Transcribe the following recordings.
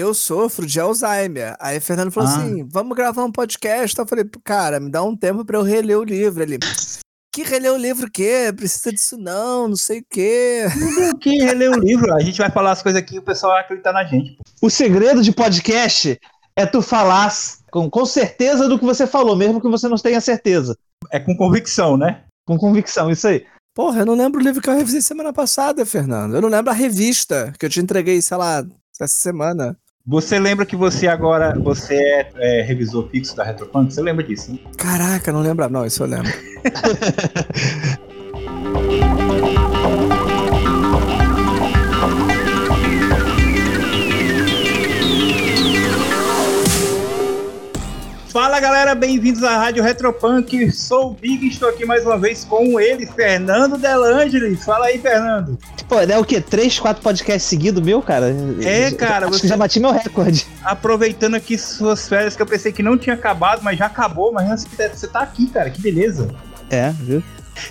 eu sofro de Alzheimer. Aí o Fernando falou Ah. assim: vamos gravar um podcast. Eu falei, cara, me dá um tempo pra eu reler o livro. Ele, que reler o livro o quê? Precisa disso não, não sei o quê. Que reler o livro, a gente vai falar as coisas aqui e o pessoal vai acreditar na gente. O segredo de podcast é tu falar com, com certeza do que você falou, mesmo que você não tenha certeza. É com convicção, né? Com convicção, isso aí. Porra, eu não lembro o livro que eu revisei semana passada, Fernando. Eu não lembro a revista que eu te entreguei, sei lá, essa semana. Você lembra que você agora você é, é revisor fixo da Retropunk? Você lembra disso? Né? Caraca, não lembro. Não, isso eu lembro. Fala galera, bem-vindos à Rádio Retropunk. Sou o Big e estou aqui mais uma vez com ele, Fernando Delangeles. Fala aí, Fernando. Pô, é o quê? Três, quatro podcasts seguidos meu, cara? É, cara, você- já bati meu recorde. Aproveitando aqui suas férias que eu pensei que não tinha acabado, mas já acabou, mas você tá aqui, cara, que beleza. É, viu?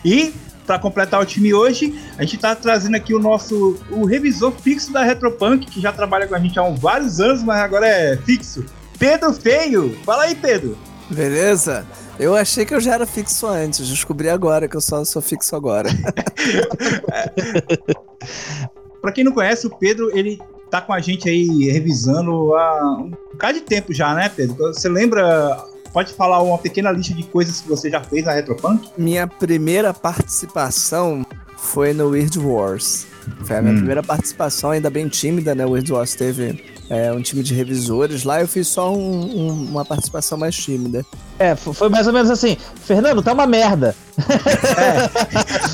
E para completar o time hoje, a gente tá trazendo aqui o nosso o revisor fixo da Retropunk, que já trabalha com a gente há vários anos, mas agora é fixo. Pedro Feio. Fala aí, Pedro. Beleza? Eu achei que eu já era fixo antes. Descobri agora que eu só sou fixo agora. Pra quem não conhece, o Pedro, ele tá com a gente aí revisando há um bocado de tempo já, né, Pedro? Você lembra? Pode falar uma pequena lista de coisas que você já fez na Retropunk? Minha primeira participação foi no Weird Wars. Foi a minha Hum. primeira participação, ainda bem tímida, né? O Weird Wars teve é, um time de revisores lá. Eu fiz só um- um- uma participação mais tímida. É, foi mais ou menos assim. Fernando, tá uma merda.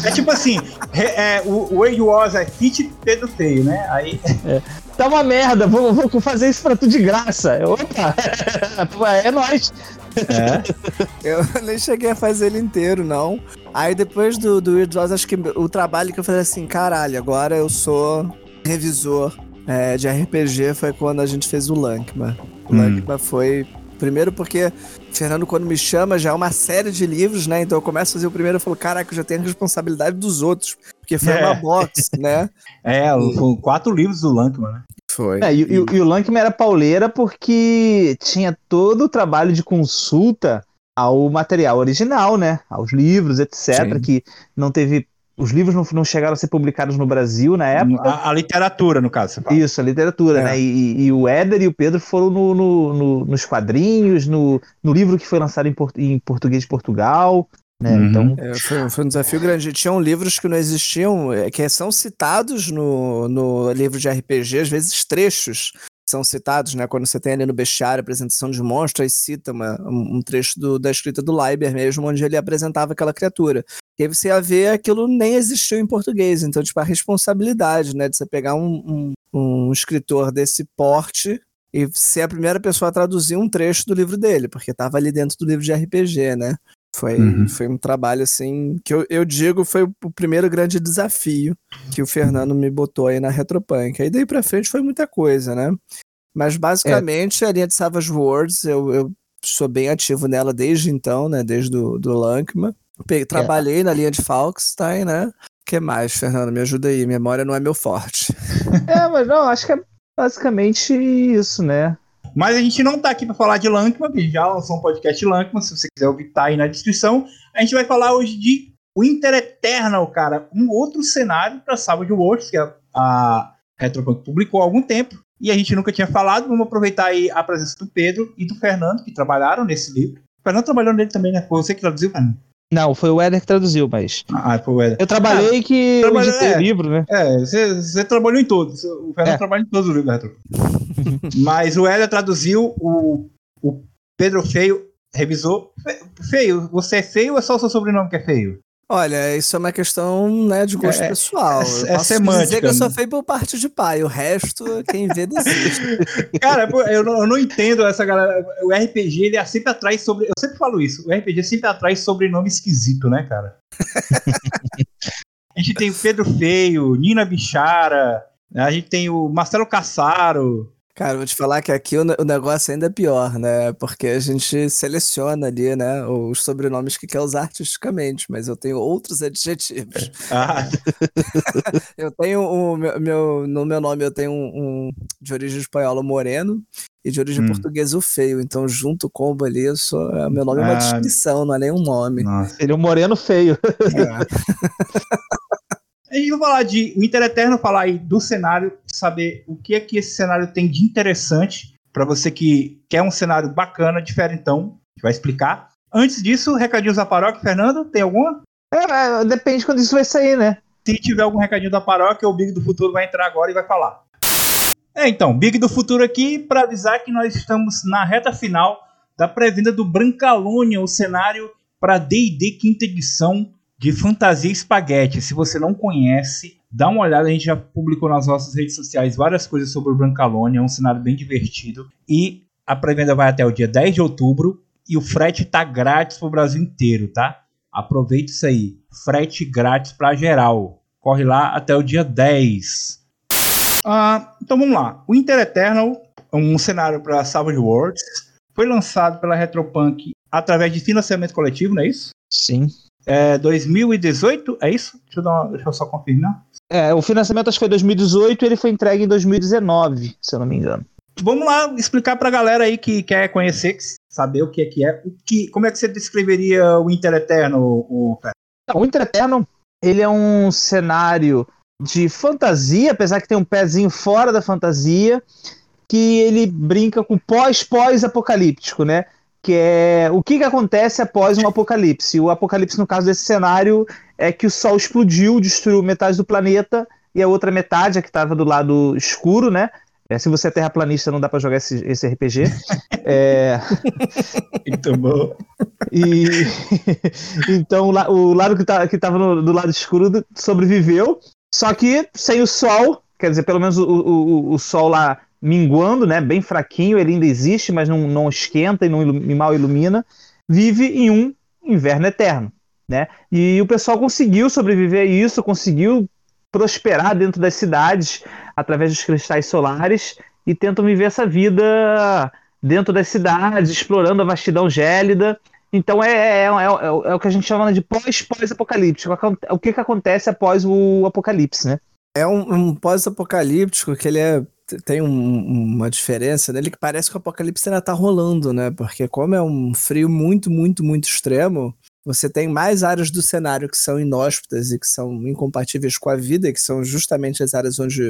É tipo assim, é, o, Age Wars é fit Pedro Feio, né? Aí Tá uma merda, vou, vou fazer isso pra tu de graça. Opa, é nóis. é. Eu nem cheguei a fazer ele inteiro, não. Aí depois do, do Weird Wars, acho que o trabalho que eu falei assim, caralho, agora eu sou revisor é, de RPG foi quando a gente fez o Lankma. O Hum. Lankma foi. Primeiro porque Fernando, quando me chama, já é uma série de livros, né? Então eu começo a fazer o primeiro e falo, caraca, eu já tenho a responsabilidade dos outros. Porque foi É. uma box, né? É, foram quatro livros do Lankman, né? Foi. É, e, e- e o Lankman era pauleira porque tinha todo o trabalho de consulta ao material original, né? Aos livros, etc. Sim. Que não teve. Os livros não, não chegaram a ser publicados no Brasil na época. A, a literatura, no caso, você fala. Isso, a literatura, É. né? E, e- o Éder e o Pedro foram no, no- no- nos quadrinhos, no, no livro que foi lançado em, por- em português de Portugal, né? Uhum. Então, É, foi, foi um desafio grande. Tinham livros que não existiam, é, que são citados no, no livro de RPG, às vezes trechos são citados, né? Quando você tem ali no bestiário a apresentação de monstro, aí cita uma- um um trecho do- da escrita do Leiber mesmo, onde ele apresentava aquela criatura. E aí você ia ver aquilo nem existiu em português. Então, tipo, a responsabilidade, né? De você pegar um, um, um escritor desse porte e ser a primeira pessoa a traduzir um trecho do livro dele, porque estava ali dentro do livro de RPG, né? Foi, Uhum. foi um trabalho assim que eu, eu digo foi o primeiro grande desafio que o Fernando me botou aí na Retropunk. Aí daí pra frente foi muita coisa, né? Mas basicamente a linha de Savage Worlds eu, eu sou bem ativo nela desde então, né? Desde do, do Lankman. Pe- Trabalhei na linha de Falkstein, né? O que mais, Fernando? Me ajuda aí. Memória não é meu forte. é, mas não, acho que é basicamente isso, né? Mas a gente não tá aqui para falar de Lankman, gente já lançou um podcast Lankman, se você quiser ouvir, tá aí na descrição. A gente vai falar hoje de Winter Eternal, cara, um outro cenário para Savage Worlds, que a, a Retropunk publicou há algum tempo, e a gente nunca tinha falado. Vamos aproveitar aí a presença do Pedro e do Fernando, que trabalharam nesse livro. O Fernando trabalhou nele também, né? Foi você que traduziu, Fernando? Não, foi o Éder que traduziu, mas. Ah, foi o Eder. Eu trabalhei que eu trabalhou- editei é. o livro, né? É, você, você trabalhou em todos. O Fernando É. trabalha em todos os livros Retro. Mas o Hélio traduziu, o, o Pedro Feio revisou. Fe- Feio, você é feio ou é só o seu sobrenome que é feio? Olha, isso é uma questão né, de gosto É- pessoal. é- Eu é posso semântica, dizer que eu sou né? feio por parte de pai. O resto, quem vê, desiste. Cara, eu não, eu não entendo essa galera. O RPG, ele é sempre atrás sobre. Eu sempre falo isso. O RPG sempre atrás sobrenome esquisito, né, cara? a gente tem o Pedro Feio, Nina Bichara, a gente tem o Marcelo Cassaro. Cara, vou te falar que aqui o, o negócio ainda é pior, né? Porque a gente seleciona ali, né, os sobrenomes que quer usar artisticamente, mas eu tenho outros adjetivos. Ah. eu tenho o meu, meu, no meu nome eu tenho um, um de origem espanhola moreno e de origem hum. portuguesa o feio. Então, junto combo ali, eu sou, é, meu nome é uma ah. descrição, não é nem um nome. Nossa. Ele é um moreno feio. É. A gente vai falar de o Inter Eterno, falar aí do cenário, saber o que é que esse cenário tem de interessante para você que quer um cenário bacana, diferentão. A gente vai explicar. Antes disso, recadinhos da paróquia, Fernando, tem alguma? É, é, depende quando isso vai sair, né? Se tiver algum recadinho da paróquia, o Big do Futuro vai entrar agora e vai falar. É, então, Big do Futuro aqui para avisar que nós estamos na reta final da pré-venda do Brancalônia, o cenário para D&D quinta edição de Fantasia Espaguete. Se você não conhece, dá uma olhada. A gente já publicou nas nossas redes sociais várias coisas sobre o Brancalone. É um cenário bem divertido. E a pré-venda vai até o dia 10 de outubro. E o frete tá grátis pro Brasil inteiro, tá? Aproveita isso aí. Frete grátis para geral. Corre lá até o dia 10. Ah, então vamos lá. O Inter Eternal, um cenário para Savage Worlds, foi lançado pela Retropunk através de financiamento coletivo, não é isso? Sim. É 2018, é isso? Deixa eu, uma, deixa eu, só confirmar. É, o financiamento acho que foi 2018 e ele foi entregue em 2019, se eu não me engano. Vamos lá explicar para a galera aí que quer conhecer, saber o que é que é. O que, como é que você descreveria o Inter Eterno, o, o Inter Eterno, ele é um cenário de fantasia, apesar que tem um pezinho fora da fantasia, que ele brinca com pós-pós-apocalíptico, né? Que é o que, que acontece após um apocalipse. O apocalipse, no caso desse cenário, é que o Sol explodiu, destruiu metade do planeta, e a outra metade, a que estava do lado escuro, né? É, se você é terraplanista, não dá para jogar esse, esse RPG. é... Muito bom. E... então, o lado que, tá, que tava no, do lado escuro sobreviveu, só que sem o Sol, quer dizer, pelo menos o, o, o Sol lá minguando, né, bem fraquinho, ele ainda existe, mas não, não esquenta e não mal ilumina, vive em um inverno eterno. Né? E o pessoal conseguiu sobreviver a isso, conseguiu prosperar dentro das cidades através dos cristais solares e tentam viver essa vida dentro das cidades, explorando a vastidão gélida. Então é, é, é, é o que a gente chama de pós-pós-apocalíptico. O que, que acontece após o apocalipse, né? É um, um pós-apocalíptico que ele é tem um, uma diferença nele que parece que o apocalipse ainda tá rolando, né? Porque como é um frio muito, muito, muito extremo, você tem mais áreas do cenário que são inóspitas e que são incompatíveis com a vida, que são justamente as áreas onde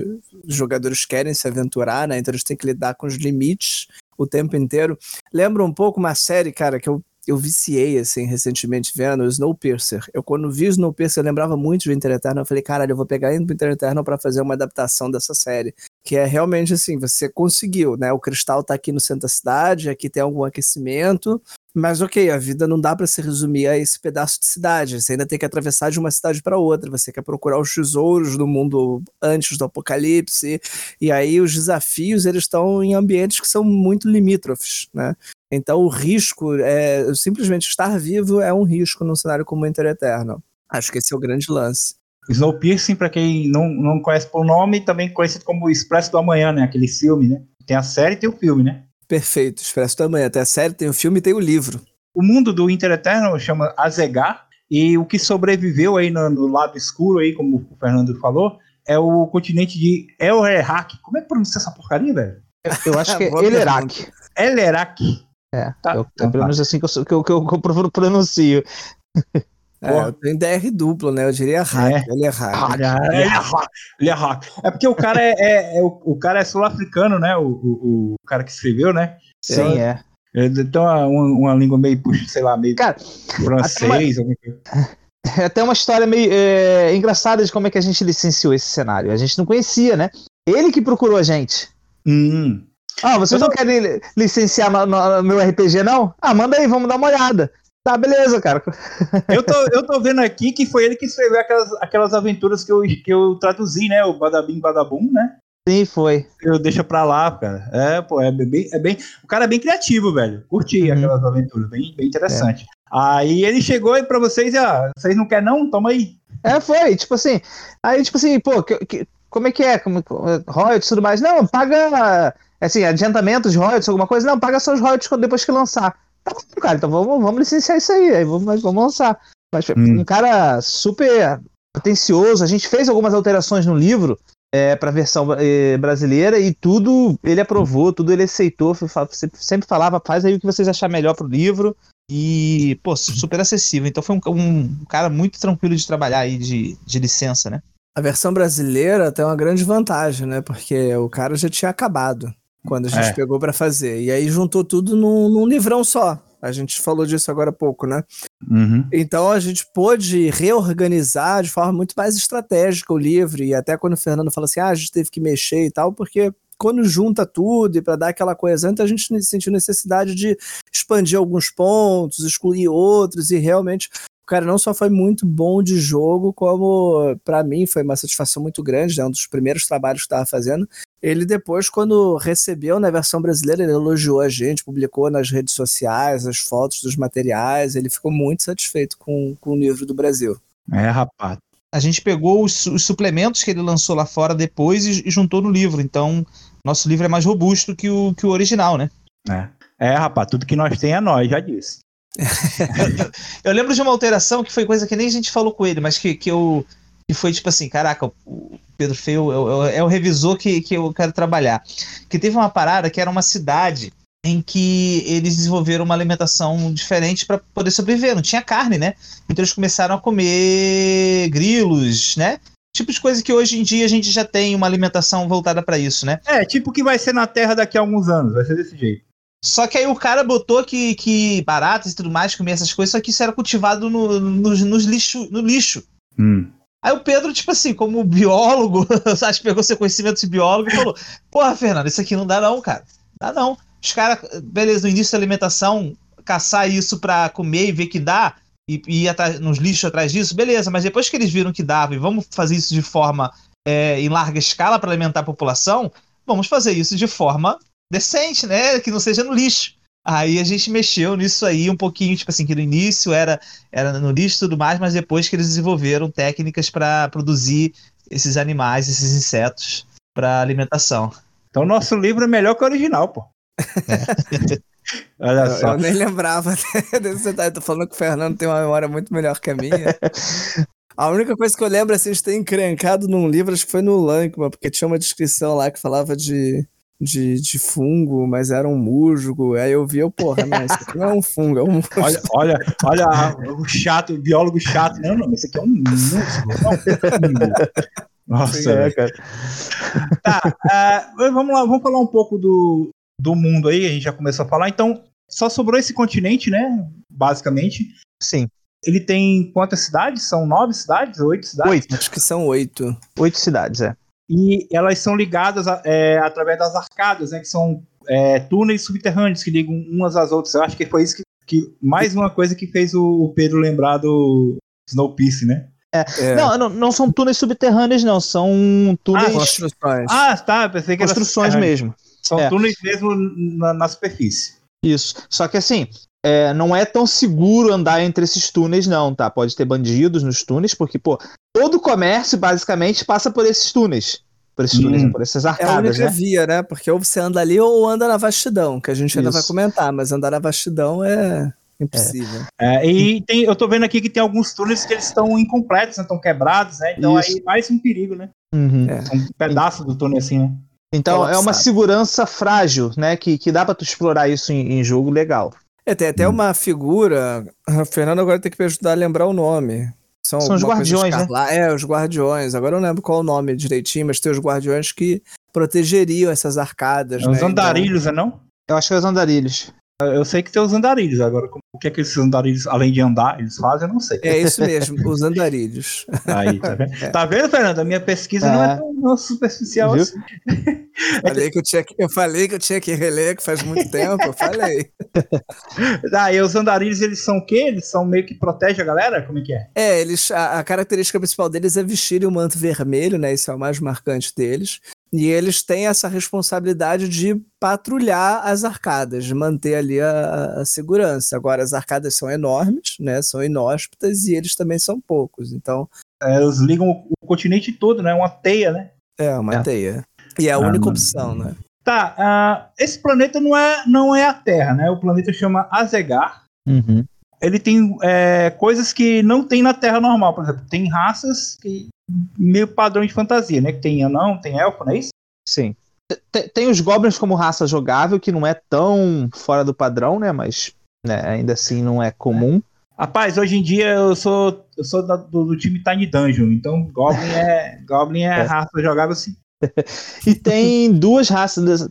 os jogadores querem se aventurar, né? Então eles têm que lidar com os limites o tempo inteiro. Lembra um pouco uma série, cara, que eu eu viciei, assim, recentemente vendo Snowpiercer. Eu, quando vi Snowpiercer, eu lembrava muito do Inter Eternal. Eu falei, caralho, eu vou pegar Inter Eternal pra fazer uma adaptação dessa série. Que é realmente assim, você conseguiu, né? O cristal tá aqui no centro da cidade, aqui tem algum aquecimento, mas ok, a vida não dá para se resumir a esse pedaço de cidade. Você ainda tem que atravessar de uma cidade para outra. Você quer procurar os tesouros do mundo antes do apocalipse. E aí os desafios eles estão em ambientes que são muito limítrofes, né? Então o risco é simplesmente estar vivo é um risco num cenário como o Inter Eterno. Acho que esse é o grande lance. Snowpiercer, para quem não, não conhece por nome, também conhecido como Expresso do Amanhã, né? Aquele filme, né? Tem a série e tem o filme, né? Perfeito, Expresso do Amanhã. Tem a série, tem o filme e tem o livro. O mundo do Inter Eterno chama Azegar, e o que sobreviveu aí no, no lado escuro, aí, como o Fernando falou, é o continente de Elrehak. Como é que pronuncia essa porcaria, velho? Eu acho que é Elerak. Elerak. É, tá, eu, então, pelo menos tá. assim que eu, que eu, que eu, que É, tenho DR duplo, né? Eu diria hack. É. Ele é hack. Ele é hack. Ele é hack. É porque o cara é, é, é o, o, cara é sul-africano, né? O, o, o, cara que escreveu, né? Sim, então, é. Ele tem uma, uma, língua meio, sei lá, meio cara, francês. Uma, é até uma história meio é, engraçada de como é que a gente licenciou esse cenário. A gente não conhecia, né? Ele que procurou a gente. Hum. Ah, vocês não querem licenciar no, no, meu RPG, não? Ah, manda aí, vamos dar uma olhada. Tá, beleza, cara. Eu tô, eu tô vendo aqui que foi ele que escreveu aquelas, aquelas aventuras que eu, que eu traduzi, né? O Badabim Badabum, né? Sim, foi. Eu deixo pra lá, cara. É, pô, é bem, é bem. O cara é bem criativo, velho. Curti uhum. aquelas aventuras, bem, bem interessante. É. Aí ele chegou aí pra vocês e, ó, vocês não querem não? Toma aí. É, foi, tipo assim. Aí, tipo assim, pô, que, que, como é que é? Como, royalties e tudo mais? Não, paga assim, adiantamentos, royalties, alguma coisa, não, paga só os royalties depois que lançar. Tá bom, cara, então vamos, vamos licenciar isso aí, aí vamos, vamos lançar. Mas hum. um cara super atencioso, a gente fez algumas alterações no livro é, para a versão é, brasileira e tudo ele aprovou, tudo ele aceitou, sempre falava, faz aí o que vocês achar melhor pro livro e, pô, super acessível. Então foi um, um cara muito tranquilo de trabalhar aí de, de licença, né? A versão brasileira tem uma grande vantagem, né? Porque o cara já tinha acabado quando a gente é. pegou para fazer. E aí juntou tudo num, num, livrão só. A gente falou disso agora há pouco, né? Uhum. Então a gente pôde reorganizar de forma muito mais estratégica o livro. E até quando o Fernando fala assim, ah, a gente teve que mexer e tal, porque quando junta tudo e para dar aquela coisa antes, a gente sentiu necessidade de expandir alguns pontos, excluir outros e realmente cara não só foi muito bom de jogo, como para mim foi uma satisfação muito grande, é né, um dos primeiros trabalhos que estava fazendo. Ele depois, quando recebeu na versão brasileira, ele elogiou a gente, publicou nas redes sociais as fotos dos materiais, ele ficou muito satisfeito com, com o livro do Brasil. É, rapaz. A gente pegou os, os suplementos que ele lançou lá fora depois e, e juntou no livro, então nosso livro é mais robusto que o, que o original, né? É. é, rapaz, tudo que nós tem é nós, já disse. eu, lembro de uma alteração que foi coisa que nem a gente falou com ele, mas que, que eu. Que foi tipo assim: caraca, o Pedro Feio é, é, é o revisor que, que eu quero trabalhar. Que teve uma parada que era uma cidade em que eles desenvolveram uma alimentação diferente para poder sobreviver. Não tinha carne, né? Então eles começaram a comer grilos, né? tipo de coisa que hoje em dia a gente já tem uma alimentação voltada para isso, né? É, tipo que vai ser na Terra daqui a alguns anos, vai ser desse jeito. Só que aí o cara botou que, que baratas e tudo mais, comia essas coisas, só que isso era cultivado no, no, nos lixo, no lixo. Hum. Aí o Pedro, tipo assim, como biólogo, acho que pegou seu conhecimento de biólogo e falou: Porra, Fernando, isso aqui não dá não, cara. Dá não. Os caras, beleza, no início da alimentação, caçar isso pra comer e ver que dá, e, e ir atrás, nos lixos atrás disso, beleza, mas depois que eles viram que dava e vamos fazer isso de forma é, em larga escala para alimentar a população, vamos fazer isso de forma decente, né? Que não seja no lixo. Aí a gente mexeu nisso aí um pouquinho, tipo assim, que no início era, era no lixo e tudo mais, mas depois que eles desenvolveram técnicas para produzir esses animais, esses insetos para alimentação. Então nosso livro é melhor que o original, pô. É. Olha eu, só. Eu nem lembrava desse detalhe. Tô falando que o Fernando tem uma memória muito melhor que a minha. A única coisa que eu lembro assim, de ter encrencado num livro, acho que foi no Lankman, porque tinha uma descrição lá que falava de, de, de fungo, mas era um musgo. Aí eu vi, eu, porra, não, isso aqui não é um fungo, é um musgo. Olha, olha, olha o chato, o biólogo chato. Não, não, isso aqui é um musgo, não é um Nossa, Sim, é, cara. Tá, uh, vamos lá, vamos falar um pouco do, do mundo aí, a gente já começou a falar. Então, só sobrou esse continente, né? Basicamente. Sim. Ele tem quantas cidades? São nove cidades? Oito cidades? Oito. Acho que são oito. Oito cidades, é. E elas são ligadas a, é, através das arcadas, né? Que são é, túneis subterrâneos que ligam umas às outras. Eu acho que foi isso que, que mais uma coisa que fez o Pedro lembrar do Snowpiece, né? É. É. Não, não, não, são túneis subterrâneos, não. São túneis. Ah, construções. Ah, tá. Pensei que construções mesmo. São é. túneis mesmo na, na, superfície. Isso. Só que assim, é, não é tão seguro andar entre esses túneis, não, tá? Pode ter bandidos nos túneis, porque, pô, todo comércio basicamente passa por esses túneis. Por esses túneis, hum. por essas arcadas. É a única né? via, né? Porque ou você anda ali ou anda na vastidão, que a gente ainda Isso. vai comentar, mas andar na vastidão é. Impossível. É. é, e tem, eu tô vendo aqui que tem alguns túneis que eles estão incompletos, estão né? quebrados, né? Então Isso. aí mais um perigo, né? Uhum. É. Um pedaço do túnel assim, né? Então é uma segurança frágil, né? Que, que dá para tu explorar isso em, em, jogo legal. É, tem até hum. uma figura. O Fernando agora tem que me ajudar a lembrar o nome. São, São os guardiões, né? É, os guardiões. Agora eu não lembro qual o nome direitinho, mas tem os guardiões que protegeriam essas arcadas. É né? Os andarilhos, então... é não? Eu acho que é os andarilhos. Eu sei que tem os andarilhos, agora o que é que esses andarilhos, além de andar, eles fazem, eu não sei. É isso mesmo, os andarilhos. Aí, tá vendo? É. Tá vendo, Fernando? A minha pesquisa é. não é tão superficial Viu? assim. Falei que eu, tinha que, eu falei que eu tinha que reler, que faz muito tempo, eu falei. Ah, e os andarilhos, eles são o quê? Eles são meio que protegem a galera? Como é que é? É, eles, a, a característica principal deles é vestirem o manto vermelho, né? Esse é o mais marcante deles. E eles têm essa responsabilidade de patrulhar as arcadas, de manter ali a, a, segurança. Agora, as arcadas são enormes, né? São inóspitas e eles também são poucos. Então. É, eles ligam o, o continente todo, né? Uma teia, né? É, uma é. teia. E é a única opção, né? Tá, uh, esse planeta não é, não é a Terra, né? O planeta chama Azegar. Uhum. Ele tem é, coisas que não tem na Terra normal, por exemplo, tem raças que meio padrão de fantasia, né? Que tem anão, tem elfo, não é isso? Sim. Tem, tem os goblins como raça jogável, que não é tão fora do padrão, né? Mas né, ainda assim não é comum. Rapaz, hoje em dia eu sou, eu sou da, do, do, time Tiny Dungeon, então Goblin é, Goblin é, é. raça jogável assim. e tem duas raças.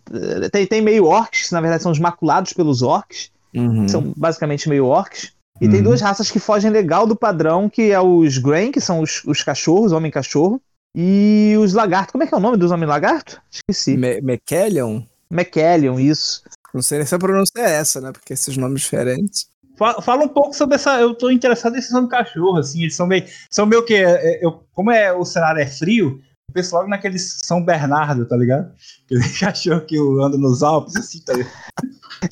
Tem, tem meio orcs, que na verdade são os maculados pelos orcs. Uhum. São basicamente meio orcs. E uhum. tem duas raças que fogem legal do padrão, que é os Grain, que são os, os cachorros, homem-cachorro, e os lagartos. Como é que é o nome dos homem-lagarto? Esqueci. McKellion? McKellion, isso. Não sei nem se a pronúncia é essa, né? Porque esses nomes diferentes. Fala, fala um pouco sobre essa. Eu tô interessado nesses homem-cachorro, assim. Eles são meio. São meio que. É, eu, como é, o cenário é frio, penso logo naqueles São Bernardo, tá ligado? Aquele cachorro que anda nos Alpes, assim, tá ligado?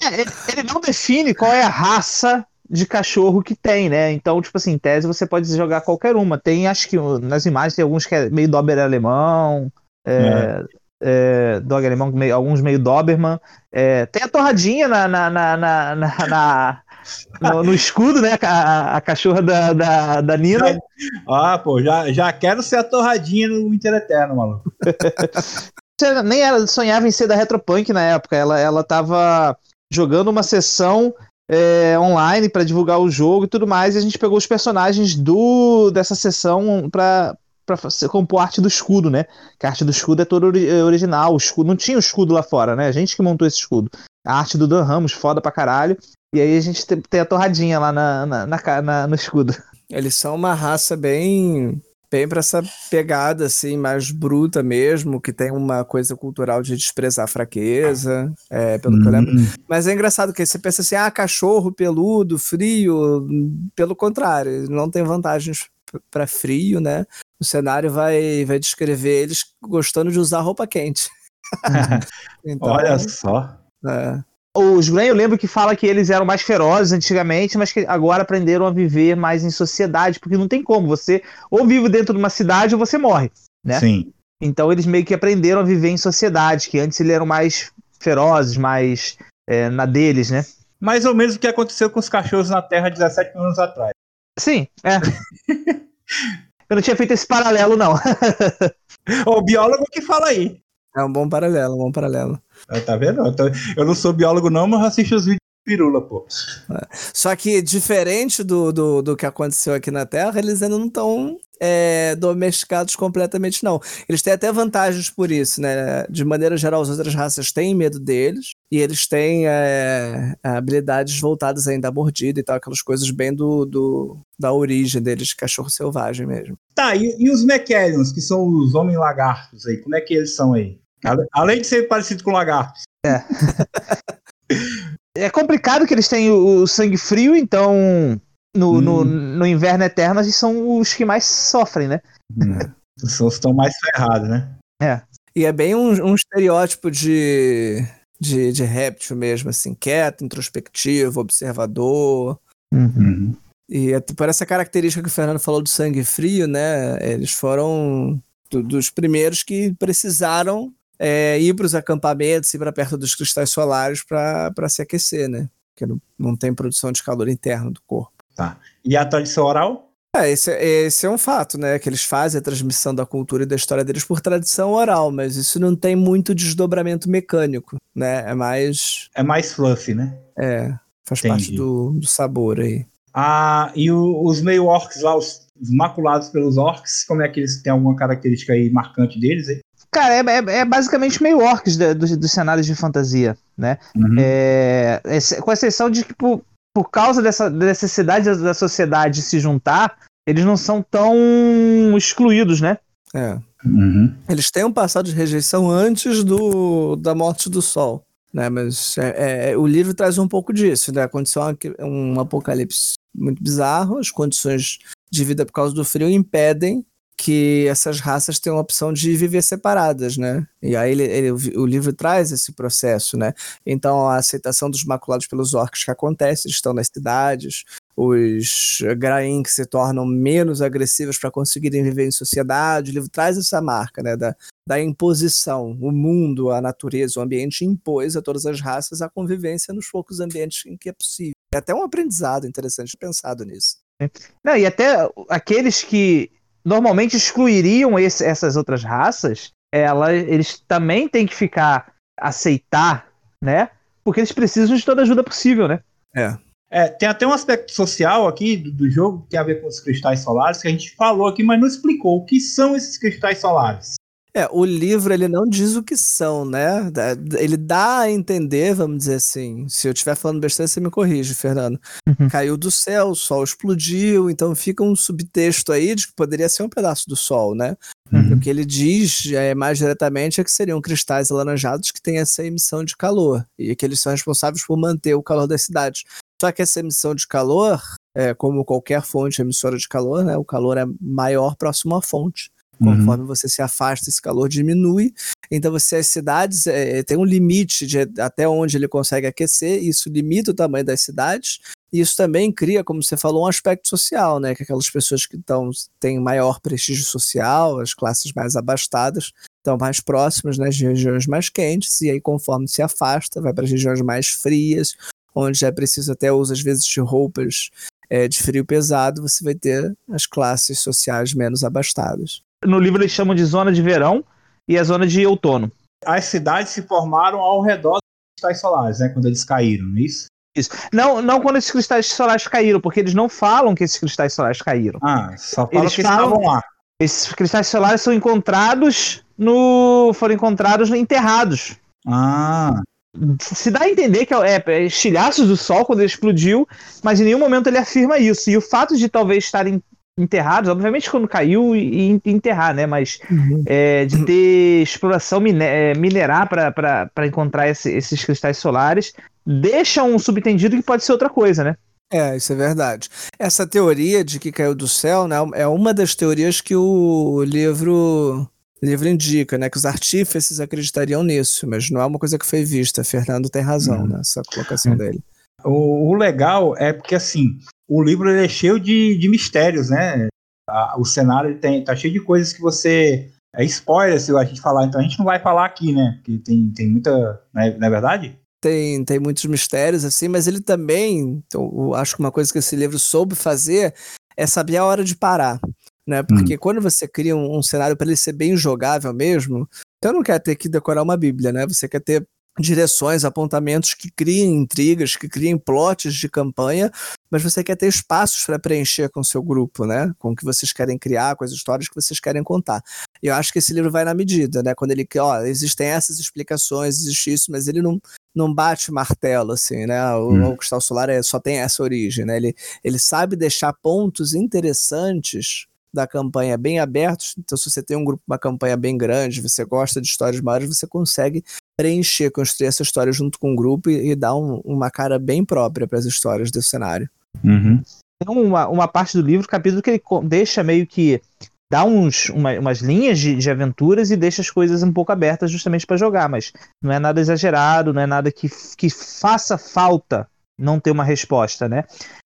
É, ele não define qual é a raça de cachorro que tem, né? Então, tipo assim, em tese você pode jogar qualquer uma. Tem, acho que nas imagens tem alguns que é meio Dober alemão, é, é. é dog alemão, meio, alguns meio Doberman. É, tem a torradinha na, na, na, na, na no, no, escudo, né? A, a cachorra da, da, da Nina. Ah, pô, já, já quero ser a torradinha no Inter Eterno, maluco. Nem ela sonhava em ser da Retropunk na época. Ela, ela tava jogando uma sessão é, online para divulgar o jogo e tudo mais, e a gente pegou os personagens do dessa sessão para para compor a arte do escudo, né? Que a arte do escudo é toda ori original. O escudo não tinha o escudo lá fora, né? A gente que montou esse escudo. A arte do Dan Ramos, foda pra caralho. E aí a gente tem a torradinha lá na, na, na, na no escudo. Eles são uma raça bem bem para essa pegada assim mais bruta mesmo, que tem uma coisa cultural de desprezar a fraqueza, é, pelo que eu lembro. Hum. Mas é engraçado que você pensa assim, ah, cachorro peludo, frio, pelo contrário, não tem vantagens para frio, né? O cenário vai vai descrever eles gostando de usar roupa quente. então, Olha só. É. Os Glen, eu lembro que fala que eles eram mais ferozes antigamente, mas que agora aprenderam a viver mais em sociedade, porque não tem como. Você ou vive dentro de uma cidade ou você morre, né? Sim. Então eles meio que aprenderam a viver em sociedade, que antes eles eram mais ferozes, mais é, na deles, né? Mais ou menos o que aconteceu com os cachorros na Terra 17 mil anos atrás. Sim, é. eu não tinha feito esse paralelo, não. o biólogo que fala aí. É um bom paralelo, um bom paralelo. Ah, tá vendo? Eu não sou biólogo, não, mas assisto os vídeos de pirula, pô. É. Só que, diferente do, do, do que aconteceu aqui na Terra, eles ainda não estão é, domesticados completamente, não. Eles têm até vantagens por isso, né? De maneira geral, as outras raças têm medo deles e eles têm é, habilidades voltadas ainda à mordida e tal, aquelas coisas bem do, do da origem deles, de cachorro selvagem mesmo. Tá, e, e os Mechelions, que são os homens-lagartos aí, como é que eles são aí? Além de ser parecido com lagartos. É. é complicado que eles têm o, sangue frio, então no, hum. no, no, inverno eterno eles são os que mais sofrem, né? Hum. São os que estão mais ferrados, né? É. E é bem um, um estereótipo de, de, de réptil mesmo, assim, quieto, introspectivo, observador. Uhum. E é por essa característica que o Fernando falou do sangue frio, né? Eles foram do, dos primeiros que precisaram é, ir para os acampamentos, ir para perto dos cristais solares para se aquecer, né? Porque não, não tem produção de calor interno do corpo. Tá. E a tradição oral? É, esse, esse é um fato, né? Que eles fazem a transmissão da cultura e da história deles por tradição oral, mas isso não tem muito desdobramento mecânico, né? É mais. É mais fluffy, né? É, faz Entendi. parte do, do sabor aí. Ah, e o, os meio orcs lá, os, os, maculados pelos orcs, como é que eles têm alguma característica aí marcante deles? Aí? Cara, é, é, é, basicamente meio orcs dos, dos cenários de fantasia, né? Uhum. É, com exceção de que, por, por causa dessa necessidade da sociedade se juntar, eles não são tão excluídos, né? É. Uhum. Eles têm um passado de rejeição antes do, da morte do Sol, né? Mas é, é, o livro traz um pouco disso, né? Aconteceu um, um apocalipse muito bizarro, as condições de vida por causa do frio impedem que essas raças têm a opção de viver separadas, né? E aí ele, ele, o livro traz esse processo, né? Então a aceitação dos maculados pelos orcs que acontece, eles estão nas cidades, os Grain que se tornam menos agressivos para conseguirem viver em sociedade. O livro traz essa marca, né, da, da imposição. O mundo, a natureza, o ambiente impôs a todas as raças a convivência nos poucos ambientes em que é possível. É até um aprendizado interessante pensado nisso. Não, e até aqueles que normalmente excluiriam esse, essas outras raças, ela, eles também têm que ficar aceitar, né? Porque eles precisam de toda ajuda possível, né? É. É, tem até um aspecto social aqui do, do, jogo que tem a ver com os cristais solares, que a gente falou aqui, mas não explicou o que são esses cristais solares. É, o livro ele não diz o que são, né? Ele dá a entender, vamos dizer assim. Se eu estiver falando besteira, você me corrige, Fernando. Uhum. Caiu do céu, o sol explodiu, então fica um subtexto aí de que poderia ser um pedaço do sol, né? Uhum. O que ele diz é, mais diretamente é que seriam cristais alaranjados que têm essa emissão de calor e que eles são responsáveis por manter o calor das cidades. Só que essa emissão de calor, é, como qualquer fonte emissora de calor, né, o calor é maior próximo à fonte. Conforme uhum. você se afasta, esse calor diminui. Então, você as cidades é, tem um limite de até onde ele consegue aquecer. Isso limita o tamanho das cidades. E isso também cria, como você falou, um aspecto social, né? Que aquelas pessoas que estão têm maior prestígio social, as classes mais abastadas, estão mais próximas nas né, regiões mais quentes. E aí, conforme se afasta, vai para as regiões mais frias, onde é preciso até uso às vezes de roupas é, de frio pesado, você vai ter as classes sociais menos abastadas. No livro eles chamam de zona de verão e a zona de outono. As cidades se formaram ao redor dos cristais solares, né? Quando eles caíram, não é isso? Isso. Não, não quando esses cristais solares caíram, porque eles não falam que esses cristais solares caíram. Ah, só falam eles que falam, estavam lá. Esses cristais solares são encontrados no. foram encontrados enterrados. Ah se dá a entender que é, é estilhaços do Sol quando ele explodiu, mas em nenhum momento ele afirma isso. E o fato de talvez estarem enterrados, obviamente quando caiu e, enterrar, né? Mas uhum. é, de ter exploração é, minerar para encontrar esse, esses cristais solares, deixa um subentendido que pode ser outra coisa, né? É, isso é verdade. Essa teoria de que caiu do céu, né, é uma das teorias que o livro o livro indica, né, que os artífices acreditariam nisso, mas não é uma coisa que foi vista. Fernando tem razão uhum. nessa colocação dele. O, o, legal é porque, assim, o livro é cheio de, de mistérios, né? A, o cenário tem, tá cheio de coisas que você. É spoiler se a gente falar, então a gente não vai falar aqui, né? Porque tem, tem muita. Né, não é verdade? Tem, tem muitos mistérios, assim, mas ele também. Eu acho que uma coisa que esse livro soube fazer é saber a hora de parar né? Porque hum. quando você cria um, um cenário para ele ser bem jogável mesmo, você não quer ter que decorar uma Bíblia, né? Você quer ter direções, apontamentos que criem intrigas, que criem plots de campanha, mas você quer ter espaços para preencher com o seu grupo, né? Com o que vocês querem criar, com as histórias que vocês querem contar. E eu acho que esse livro vai na medida, né? Quando ele, ó, existem essas explicações, existe isso, mas ele não, não bate martelo, assim, né? O, hum. o Cristal Solar é, só tem essa origem, né? Ele, ele sabe deixar pontos interessantes da campanha bem abertos. Então, se você tem um grupo, uma campanha bem grande, você gosta de histórias maiores, você consegue preencher, construir essa história junto com o grupo e, e dar um, uma cara bem própria para as histórias do cenário. Uhum. Tem uma, uma parte do livro, capítulo que ele deixa meio que dá uns, uma, umas linhas de, de, aventuras e deixa as coisas um pouco abertas justamente para jogar, mas não é nada exagerado, não é nada que, que faça falta não ter uma resposta, né?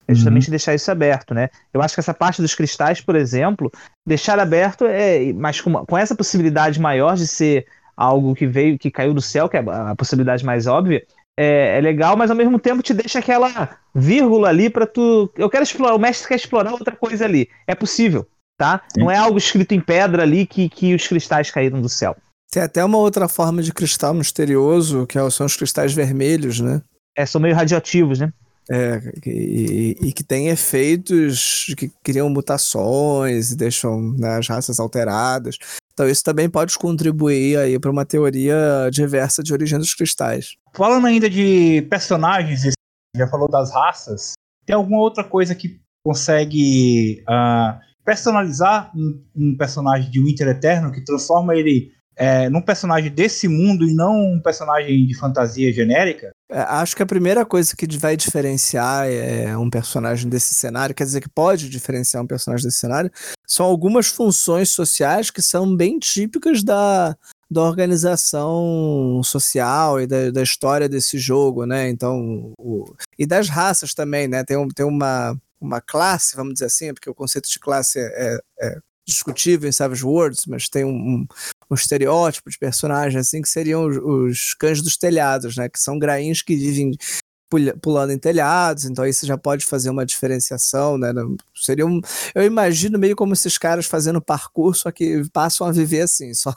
É justamente uhum. deixar isso aberto, né? Eu acho que essa parte dos cristais, por exemplo, deixar aberto é, mas com, com essa possibilidade maior de ser algo que veio, que caiu do céu, que é a possibilidade mais óbvia, é, é, legal, mas ao mesmo tempo te deixa aquela vírgula ali para tu. Eu quero explorar, o mestre quer explorar outra coisa ali. É possível, tá? Sim. Não é algo escrito em pedra ali que, que os cristais caíram do céu. Tem até uma outra forma de cristal misterioso, que é são os cristais vermelhos, né? É, são meio radioativos, né? É, e, e, que tem efeitos que criam mutações e deixam né, as raças alteradas. Então isso também pode contribuir aí para uma teoria diversa de origem dos cristais. Falando ainda de personagens, já falou das raças, tem alguma outra coisa que consegue uh, personalizar um, um, personagem de Winter Eterno que transforma ele é, num personagem desse mundo e não um personagem de fantasia genérica? É, acho que a primeira coisa que vai diferenciar é um personagem desse cenário, quer dizer, que pode diferenciar um personagem desse cenário, são algumas funções sociais que são bem típicas da, da organização social e da, da história desse jogo, né? Então, o, e das raças também, né? Tem, tem uma uma classe, vamos dizer assim, porque o conceito de classe é, é, é discutível em Savage Worlds, mas tem um, um, estereótipo de personagem assim que seriam os, os, cães dos telhados, né? Que são grainhos que vivem pulando em telhados, então aí você já pode fazer uma diferenciação, né? Seria um, eu imagino meio como esses caras fazendo parkour, só que passam a viver assim, só,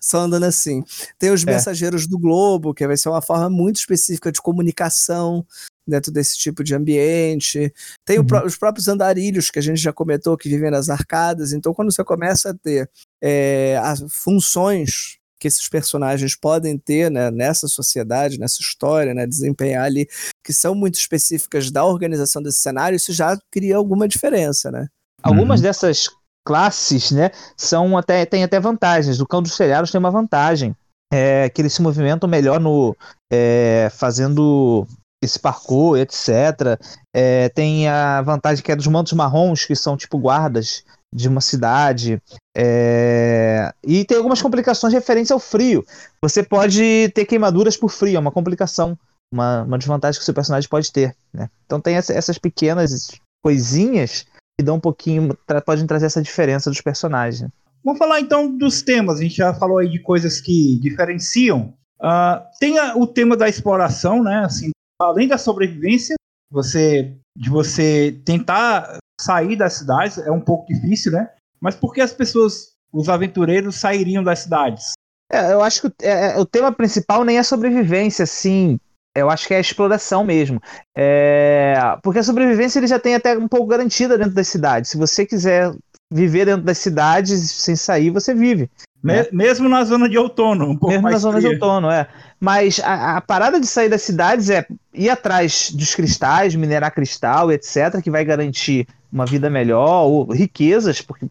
só andando assim. Tem os é. mensageiros do globo, que vai ser uma forma muito específica de comunicação, dentro desse tipo de ambiente. Tem uhum. os próprios andarilhos que a gente já comentou que vivem nas arcadas. Então, quando você começa a ter é, as funções que esses personagens podem ter né, nessa sociedade, nessa história, né, desempenhar ali, que são muito específicas da organização desse cenário, isso já cria alguma diferença, né? Algumas uhum. dessas classes, né, são até tem até vantagens. O cão dos telhados tem uma vantagem, é que eles se movimentam melhor no é, fazendo esse parkour, etc. É, tem a vantagem que é dos mantos marrons, que são tipo guardas de uma cidade. É... E tem algumas complicações referentes ao frio. Você pode ter queimaduras por frio, é uma complicação, uma, uma desvantagem que o seu personagem pode ter. Né? Então tem essa, essas pequenas coisinhas que dão um pouquinho, tra podem trazer essa diferença dos personagens. Vamos falar então dos temas. A gente já falou aí de coisas que diferenciam. Uh, tem a, o tema da exploração, né? Assim, além da sobrevivência, você de você tentar sair das cidades é um pouco difícil, né? Mas por que as pessoas, os aventureiros, sairiam das cidades? É, eu acho que é, é, o tema principal nem é sobrevivência, sim. Eu acho que é a exploração mesmo. É, porque a sobrevivência ele já tem até um pouco garantida dentro das cidades. Se você quiser viver dentro das cidades sem sair, você vive. Né? Mesmo na zona de outono, um pouco Mesmo mais na zona fria. de outono, é. Mas a, a, parada de sair das cidades é ir atrás dos cristais, minerar cristal, etc., que vai garantir uma vida melhor, ou riquezas, porque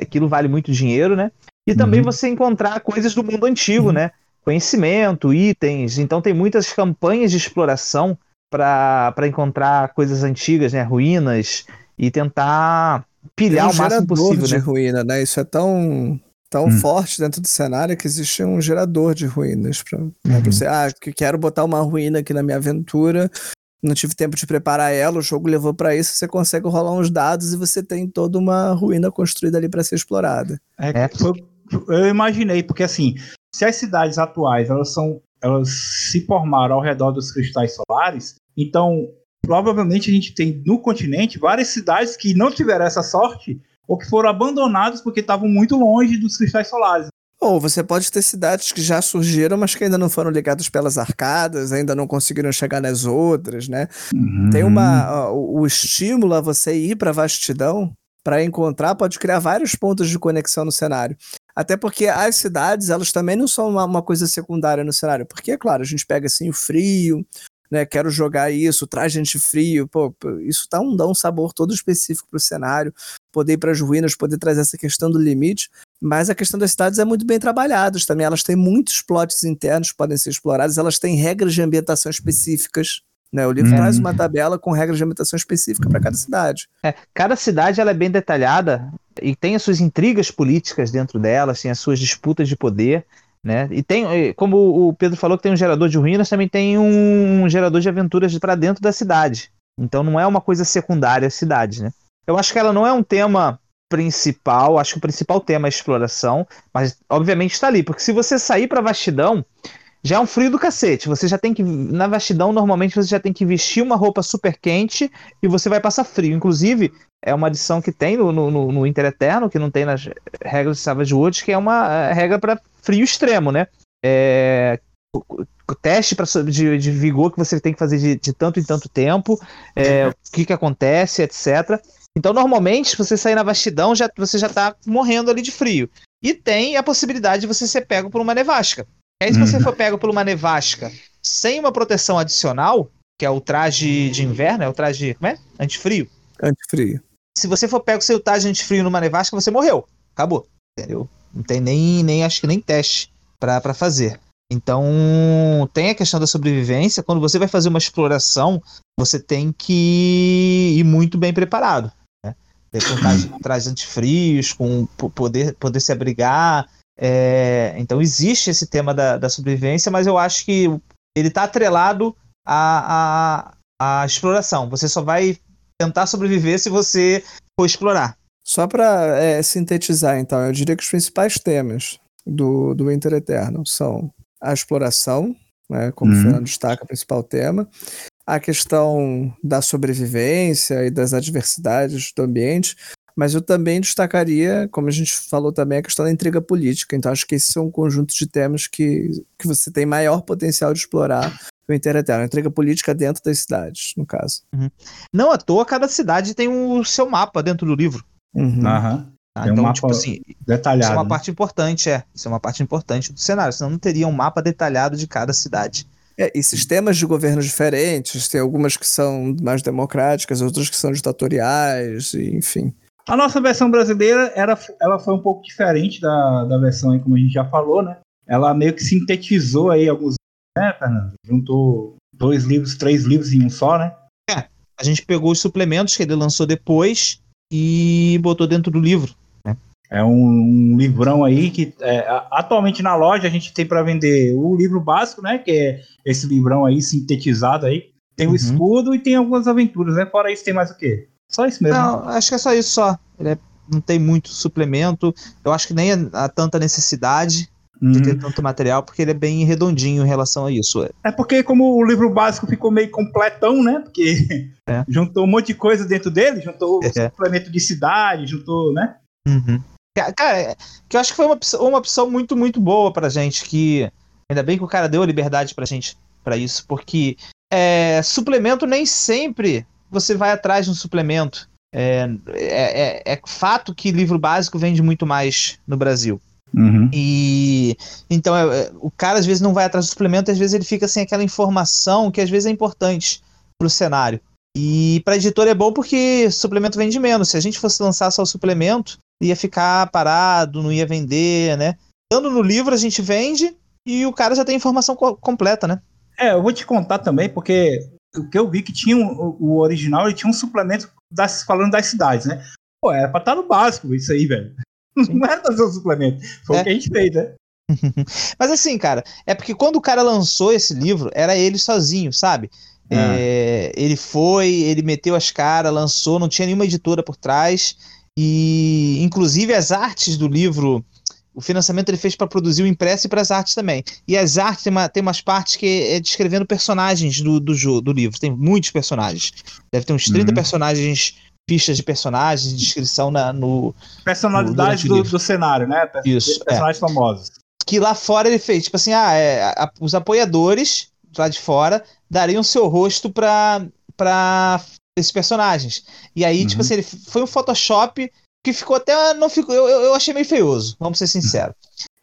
aquilo vale muito dinheiro, né? E também uhum. você encontrar coisas do mundo antigo, uhum. né? Conhecimento, itens. Então tem muitas campanhas de exploração para encontrar coisas antigas, né? Ruínas, e tentar pilhar um o máximo possível, de né? ruína, né? Isso é tão tão hum. forte dentro do cenário que existe um gerador de ruínas para né, uhum. você, ah, que quero botar uma ruína aqui na minha aventura, não tive tempo de preparar ela, o jogo levou para isso, você consegue rolar uns dados e você tem toda uma ruína construída ali para ser explorada. É, é. eu imaginei, porque assim, se as cidades atuais elas são elas se formaram ao redor dos cristais solares, então provavelmente a gente tem no continente várias cidades que não tiveram essa sorte ou que foram abandonados porque estavam muito longe dos cristais solares. Ou você pode ter cidades que já surgiram, mas que ainda não foram ligadas pelas arcadas, ainda não conseguiram chegar nas outras, né? Uhum. Tem uma. o, o estímulo a você ir para vastidão para encontrar pode criar vários pontos de conexão no cenário. Até porque as cidades, elas também não são uma, uma, coisa secundária no cenário. Porque, é claro, a gente pega assim o frio, né? Quero jogar isso, traz gente frio, pô, isso dá um, dá um sabor todo específico pro cenário, poder ir para as ruínas, poder trazer essa questão do limite, mas a questão das cidades é muito bem trabalhada também, elas têm muitos plots internos que podem ser explorados, elas têm regras de ambientação específicas, né, o livro hum. traz uma tabela com regras de ambientação específica para cada cidade. É, cada cidade ela é bem detalhada e tem as suas intrigas políticas dentro delas, tem as suas disputas de poder. Né? E tem, como o Pedro falou que tem um gerador de ruínas, também tem um gerador de aventuras para dentro da cidade. Então não é uma coisa secundária a cidade, né? Eu acho que ela não é um tema principal, acho que o principal tema é a exploração, mas obviamente está ali, porque se você sair para vastidão, já é um frio do cacete. Você já tem que. Na vastidão, normalmente você já tem que vestir uma roupa super quente e você vai passar frio. Inclusive, é uma adição que tem no, no, no Inter Eterno, que não tem nas regras de Savage Woods, que é uma é, regra para frio extremo, né? É, o teste pra, de, de, vigor que você tem que fazer de, de tanto em tanto tempo, é, o que, que acontece, etc. Então, normalmente, se você sair na vastidão, já, você já está morrendo ali de frio. E tem a possibilidade de você ser pego por uma nevasca. E aí, se você uhum. for pego por uma nevasca sem uma proteção adicional, que é o traje de inverno, é o traje como é? antifrio. Antifrio. Se você for pego sem o traje antifrio numa nevasca, você morreu. Acabou. Entendeu? Não tem nem, nem acho que nem teste para fazer. Então, tem a questão da sobrevivência. Quando você vai fazer uma exploração, você tem que ir muito bem preparado. Né? Com trajes antifrios, com poder, poder se abrigar. É, então, existe esse tema da, da sobrevivência, mas eu acho que ele está atrelado à, à, à exploração. Você só vai tentar sobreviver se você for explorar. Só para é, sintetizar, então, eu diria que os principais temas do, do Winter Eterno são a exploração, né, como uhum. o Fernando destaca, o principal tema, a questão da sobrevivência e das adversidades do ambiente, mas eu também destacaria, como a gente falou também, a questão da intriga política. Então, acho que esse são um conjunto de temas que, que você tem maior potencial de explorar no Inter Eterno. A intriga política dentro das cidades, no caso. Uhum. Não à toa, cada cidade tem o seu mapa dentro do livro. Uhum. Uhum. Tá? Então, um tipo assim, detalhado. Isso é uma né? parte importante, é. Isso é uma parte importante do cenário. Senão não teria um mapa detalhado de cada cidade. É, e sistemas de governo diferentes, tem algumas que são mais democráticas, outras que são ditatoriais, enfim. A nossa versão brasileira era, ela foi um pouco diferente da, da versão aí, como a gente já falou, né? Ela meio que sintetizou aí alguns, né, Fernando? Juntou dois livros, três livros em um só, né? É, a gente pegou os suplementos que ele lançou depois e botou dentro do livro. Né? É um, um, livrão aí que é, atualmente na loja a gente tem para vender o livro básico, né? Que é esse livrão aí sintetizado aí. Tem o uhum. escudo e tem algumas aventuras, né? Fora isso, tem mais o quê? Só isso mesmo. Não, acho que é só isso só. Ele é, não tem muito suplemento. Eu acho que nem há tanta necessidade. De ter uhum. tanto material, porque ele é bem redondinho em relação a isso. É porque como o livro básico ficou meio completão, né? Porque é. juntou um monte de coisa dentro dele, juntou é. suplemento de cidade, juntou, né? Uhum. Cara, é, que eu acho que foi uma opção, uma opção muito, muito boa pra gente, que ainda bem que o cara deu a liberdade pra gente para isso, porque é, suplemento nem sempre você vai atrás de um suplemento. É, é, é, é fato que livro básico vende muito mais no Brasil. Uhum. E então é, é, o cara às vezes não vai atrás do suplemento, às vezes ele fica sem aquela informação que às vezes é importante para o cenário. E para editor é bom porque suplemento vende menos. Se a gente fosse lançar só o suplemento, ia ficar parado, não ia vender, né? Dando no livro a gente vende e o cara já tem informação co completa, né? É, eu vou te contar também, porque o que eu vi que tinha um, o original, ele tinha um suplemento das, falando das cidades, né? Pô, era pra estar no básico isso aí, velho. Não era fazer um suplemento. Foi é. o que a gente fez, né? Mas assim, cara, é porque quando o cara lançou esse livro, era ele sozinho, sabe? É. É, ele foi, ele meteu as caras, lançou, não tinha nenhuma editora por trás. E, inclusive, as artes do livro o financiamento ele fez para produzir o impresso e para as artes também. E as artes tem, uma, tem umas partes que é descrevendo personagens do, do, do livro. Tem muitos personagens. Deve ter uns 30 uhum. personagens, fichas de personagens, descrição na, no. Personalidade do, do, cenário, né? Isso. É. Personagens é. famosos. Que lá fora ele fez, tipo assim, ah, é, a, os apoiadores lá de fora dariam seu rosto para esses personagens. E aí, tipo uhum. tipo assim, ele foi um Photoshop que ficou até. Não ficou, eu, eu achei meio feioso, vamos ser sinceros.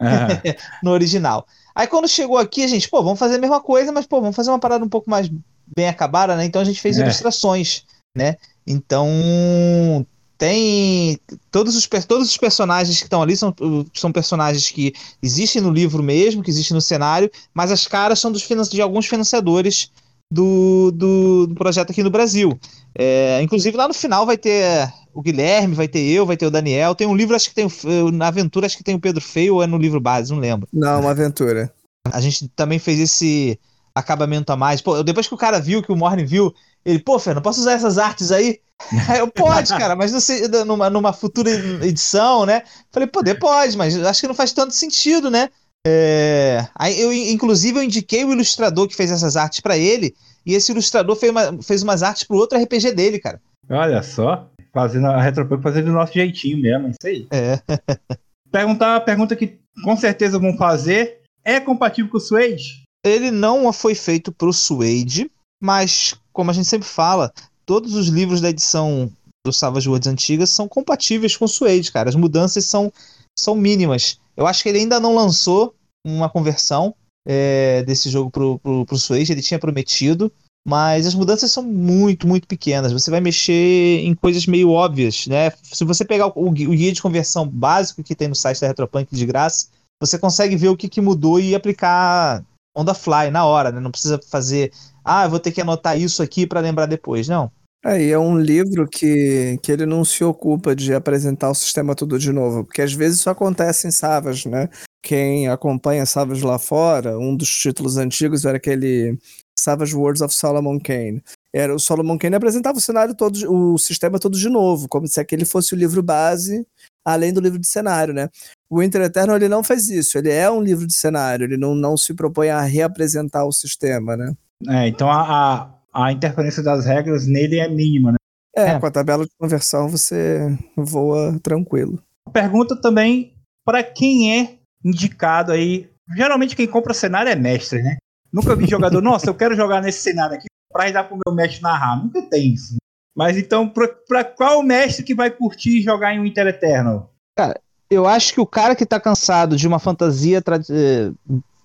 É. no original. Aí quando chegou aqui, a gente, pô, vamos fazer a mesma coisa, mas, pô, vamos fazer uma parada um pouco mais bem acabada, né? Então a gente fez é. ilustrações, né? Então tem todos os, todos os personagens que estão ali são, são personagens que existem no livro mesmo, que existem no cenário, mas as caras são dos, de alguns financiadores do, do, do projeto aqui no Brasil. É, inclusive lá no final vai ter o Guilherme, vai ter eu, vai ter o Daniel. Tem um livro, acho que tem. Na aventura, acho que tem o Pedro Feio ou é no livro base, não lembro. Não, uma aventura. A gente também fez esse acabamento a mais. Pô, depois que o cara viu, que o Morning viu, ele, pô, Fernando, posso usar essas artes aí? aí eu, pode, cara, mas sei, numa, numa futura edição, né? Falei, poder pode, mas acho que não faz tanto sentido, né? É... Aí eu, inclusive, eu indiquei o ilustrador que fez essas artes para ele, e esse ilustrador fez, uma, fez umas artes pro outro RPG dele, cara. Olha só. Fazendo a Retropunk fazendo do nosso jeitinho mesmo, isso aí. É. Perguntar a pergunta que com certeza vão fazer: é compatível com o Suede? Ele não foi feito para o Suede, mas, como a gente sempre fala, todos os livros da edição do Savage Worlds antigas são compatíveis com o Suede, cara. As mudanças são, são mínimas. Eu acho que ele ainda não lançou uma conversão é, desse jogo pro, pro, pro Suede, ele tinha prometido, mas as mudanças são muito, muito pequenas. Você vai mexer em coisas meio óbvias, né? Se você pegar o, o guia de conversão básico que tem no site da Retropunk de graça, você consegue ver o que, que mudou e aplicar on the fly, na hora, né? Não precisa fazer, ah, eu vou ter que anotar isso aqui para lembrar depois, não. É, e é um livro que, que ele não se ocupa de apresentar o sistema tudo de novo, porque às vezes isso acontece em Savas, né? Quem acompanha Savas lá fora, um dos títulos antigos era aquele Savage Words of Solomon Kane. Era o Solomon Kane apresentava o cenário todo, o sistema todo de novo, como se aquele fosse o livro base, além do livro de cenário, né? O Inter Eternal ele não faz isso, ele é um livro de cenário, ele não, não se propõe a reapresentar o sistema, né? É, então a, a, a interferência das regras nele é mínima, né? É, é, com a tabela de conversão você voa tranquilo. Pergunta também para quem é indicado aí. Geralmente quem compra cenário é mestre, né? Nunca vi jogador, nossa, eu quero jogar nesse cenário aqui para dar pro meu mestre narrar. Nunca tem isso. Mas então, para qual mestre que vai curtir jogar em um Inter Eternal? Cara, eu acho que o cara que tá cansado de uma fantasia tra eh,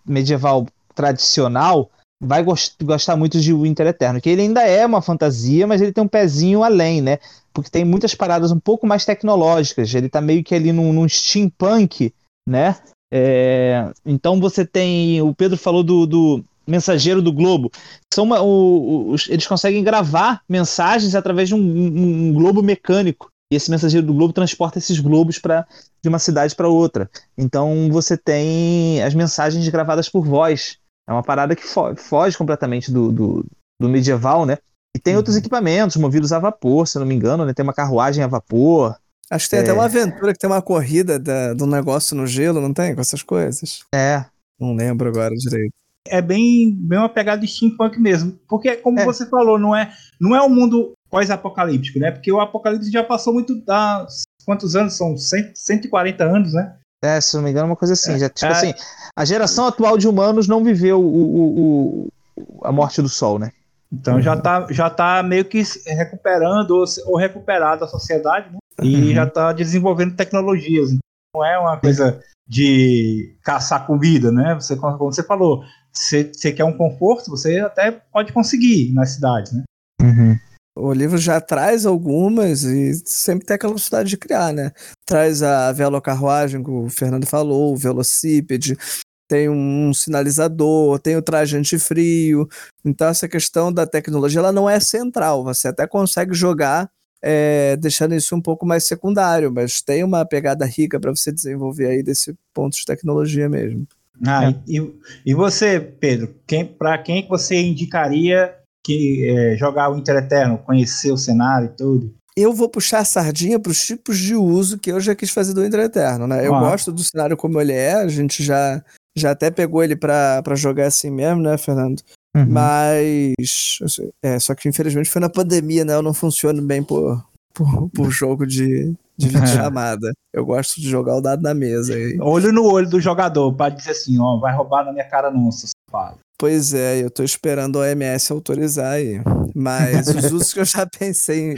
medieval tradicional vai gost gostar muito de Winter Eterno, que ele ainda é uma fantasia, mas ele tem um pezinho além, né? Porque tem muitas paradas um pouco mais tecnológicas. Ele tá meio que ali num, num steampunk, né? É, então você tem. O Pedro falou do, do mensageiro do Globo. São uma, o, eles conseguem gravar mensagens através de um, um, um, globo mecânico. E esse mensageiro do Globo transporta esses globos para de uma cidade para outra. Então você tem as mensagens gravadas por voz. É uma parada que fo foge completamente do, do, do, medieval, né? E tem uhum. outros equipamentos movidos a vapor, se eu não me engano, né? Tem uma carruagem a vapor. Acho que tem é... até uma aventura que tem uma corrida da, do negócio no gelo, não tem? Com essas coisas. É. Não lembro agora direito. É bem, bem uma pegada de steampunk mesmo. Porque, como é. você falou, não é, não é um mundo pós-apocalíptico, né? Porque o apocalipse já passou muito da. Quantos anos? São 100, 140 anos, né? É, se não me engano, uma coisa assim. É, já, tipo é, assim, a geração atual de humanos não viveu o, o, o, a morte do Sol, né? Então já tá, já tá meio que recuperando ou, ou recuperado a sociedade, né? E uhum. já tá desenvolvendo tecnologias. Então não é uma coisa de caçar comida, né? Você, como você falou, você, você quer um conforto, você até pode conseguir nas cidades, né? Uhum. O livro já traz algumas e sempre tem aquela velocidade de criar, né? Traz a velocarruagem, que o Fernando falou, o velocípede, tem um sinalizador, tem o traje antifrio. Então essa questão da tecnologia ela não é central. Você até consegue jogar é, deixando isso um pouco mais secundário, mas tem uma pegada rica para você desenvolver aí desse ponto de tecnologia mesmo. Ah, e, e você, Pedro, quem, para quem você indicaria que é, jogar o Inter Eterno, conhecer o cenário e tudo? Eu vou puxar a sardinha para os tipos de uso que eu já quis fazer do Inter Eterno, né? Eu ah. gosto do cenário como ele é, a gente já, já até pegou ele para jogar assim mesmo, né, Fernando? Uhum. Mas. É, só que infelizmente foi na pandemia, né? Eu não funciono bem por, por, por jogo de, de videochamada. Eu gosto de jogar o dado na mesa. Olho no olho do jogador, para dizer assim, ó, vai roubar na minha cara não, seu safado. Pois é, eu tô esperando a OMS autorizar aí. Mas os usos que eu já pensei em,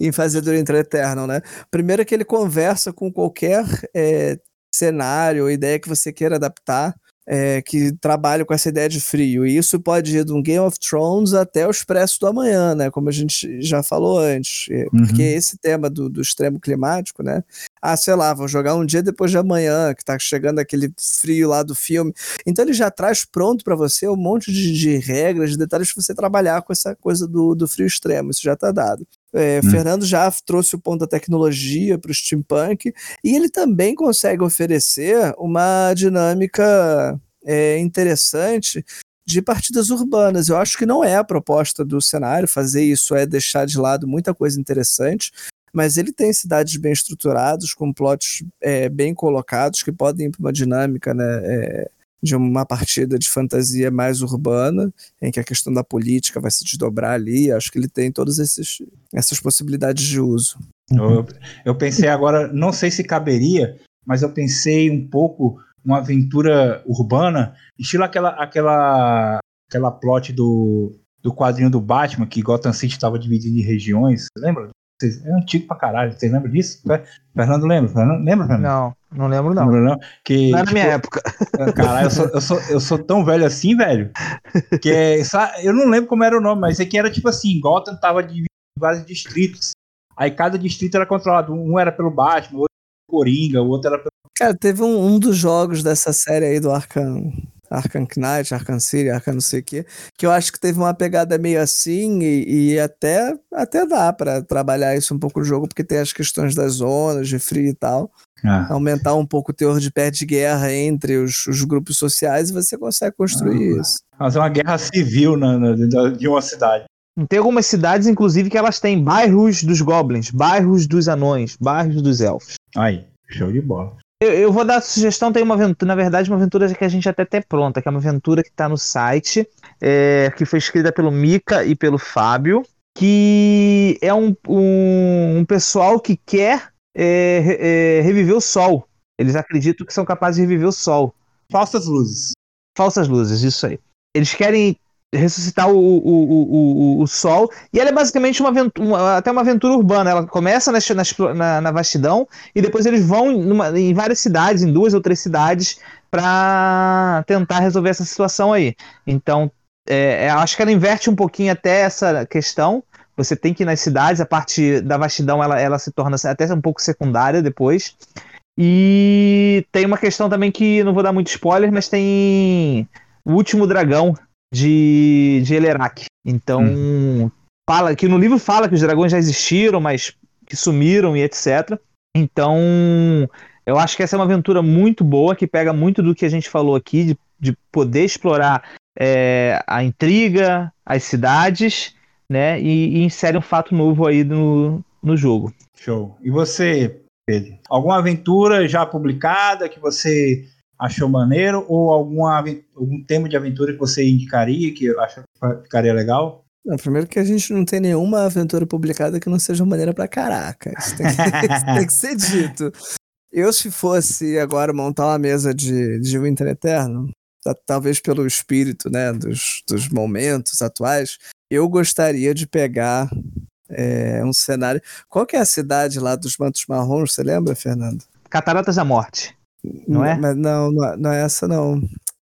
em fazer durante o Eternal, né? Primeiro é que ele conversa com qualquer é, cenário ou ideia que você queira adaptar é, que trabalham com essa ideia de frio. E isso pode ir de um Game of Thrones até o Expresso do Amanhã, né? Como a gente já falou antes. É, uhum. Porque esse tema do, do, extremo climático, né? Ah, sei lá, vou jogar um dia depois de amanhã, que tá chegando aquele frio lá do filme. Então ele já traz pronto para você um monte de, de regras, de detalhes para você trabalhar com essa coisa do, do frio extremo. Isso já tá dado. É, hum. Fernando já trouxe o ponto da tecnologia para o steampunk e ele também consegue oferecer uma dinâmica é, interessante de partidas urbanas. Eu acho que não é a proposta do cenário fazer isso, é deixar de lado muita coisa interessante, mas ele tem cidades bem estruturadas, com plots é, bem colocados, que podem ir para uma dinâmica né, é, de uma partida de fantasia mais urbana, em que a questão da política vai se desdobrar ali. Acho que ele tem todas esses, essas possibilidades de uso. Eu, eu pensei agora, não sei se caberia, mas eu pensei um pouco uma aventura urbana, estilo aquela aquela aquela plot do, do quadrinho do Batman que Gotham City estava dividido em regiões, lembra? É antigo pra caralho. Vocês lembram disso? Fernando lembra? Fernando, lembra, Fernando? Não, não lembro, não. Lembra, não? Que, não é tipo, na minha época. Caralho, eu sou, eu, sou, eu sou tão velho assim, velho. Que é, eu não lembro como era o nome, mas é que era tipo assim: Gotham tava dividido em vários distritos. Aí cada distrito era controlado. Um era pelo Batman, o outro pelo Coringa, o outro era pelo. Cara, teve um, um dos jogos dessa série aí do Arkham Arkham Knight, Arkham City, Arkham não sei o quê, que eu acho que teve uma pegada meio assim e, e até, até dá para trabalhar isso um pouco no jogo, porque tem as questões das zonas, de frio e tal. Ah. Aumentar um pouco o teor de pé de guerra entre os, os grupos sociais e você consegue construir ah. isso. Fazer uma guerra civil na, na, de uma cidade. Tem algumas cidades, inclusive, que elas têm bairros dos goblins, bairros dos anões, bairros dos elfos. Aí, show de bola. Eu, eu vou dar a sugestão, tem uma aventura, na verdade, uma aventura que a gente até tem pronta, que é uma aventura que está no site, é, que foi escrita pelo Mika e pelo Fábio, que é um, um, um pessoal que quer é, é, reviver o sol. Eles acreditam que são capazes de reviver o sol. Falsas luzes. Falsas luzes, isso aí. Eles querem ressuscitar o, o, o, o, sol. E ela é basicamente uma aventura, até uma aventura urbana. Ela começa na, na, na vastidão e depois eles vão numa, em várias cidades, em duas ou três cidades, para tentar resolver essa situação aí. Então, é, é, acho que ela inverte um pouquinho até essa questão. Você tem que ir nas cidades, a parte da vastidão ela, ela se torna até um pouco secundária depois. E tem uma questão também que não vou dar muito spoiler, mas tem o último dragão de, de Elerak. Então, hum. fala que no livro fala que os dragões já existiram, mas que sumiram e etc. Então, eu acho que essa é uma aventura muito boa, que pega muito do que a gente falou aqui, de, de poder explorar é, a intriga, as cidades, né? E, e, insere um fato novo aí no, no jogo. Show. E você, Pedro? Alguma aventura já publicada que você achou maneiro ou alguma, algum tema de aventura que você indicaria que acha que ficaria legal? Não, primeiro que a gente não tem nenhuma aventura publicada que não seja maneira pra caraca. Isso tem que, isso tem que ser dito. Eu, se fosse agora montar uma mesa de, de Winter Eterno, talvez pelo espírito né, dos, dos momentos atuais, eu gostaria de pegar é, um cenário. Qual que é a cidade lá dos Mantos Marrons? Você lembra, Fernando? Cataratas da Morte. Não é? Mas não, não, não é essa, não.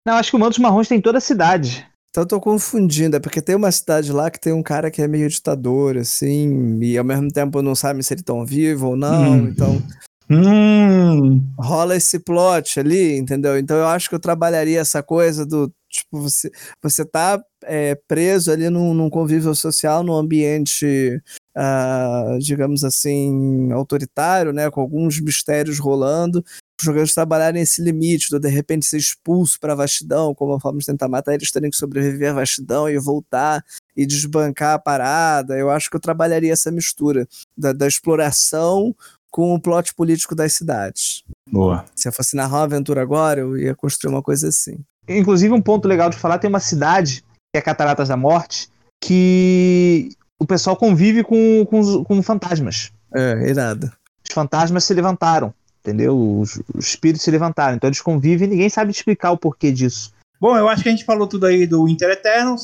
Não, acho que o Mantos Marrons tem toda a cidade. Então eu tô confundindo, é porque tem uma cidade lá que tem um cara que é meio ditador, assim, e ao mesmo tempo não sabe se ele tão vivo ou não, hum. então. Hum. Rola esse plot ali, entendeu? Então eu acho que eu trabalharia essa coisa do tipo, você, você tá é, preso ali num, num, convívio social, num ambiente, uh, digamos assim, autoritário, né? Com alguns mistérios rolando os jogadores trabalharem esse limite, de de repente ser expulso para a vastidão, como a forma de tentar matar, eles terem que sobreviver à vastidão e voltar e desbancar a parada. Eu acho que eu trabalharia essa mistura da, da exploração com o plot político das cidades. Boa. Se eu fosse narrar uma aventura agora, eu ia construir uma coisa assim. Inclusive, um ponto legal de falar, tem uma cidade, que é Cataratas da Morte, que o pessoal convive com, com, com fantasmas. É, irado. Os fantasmas se levantaram entendeu? Os, os, espíritos se levantaram. Então eles convivem e ninguém sabe explicar o porquê disso. Bom, eu acho que a gente falou tudo aí do Inter Eterno,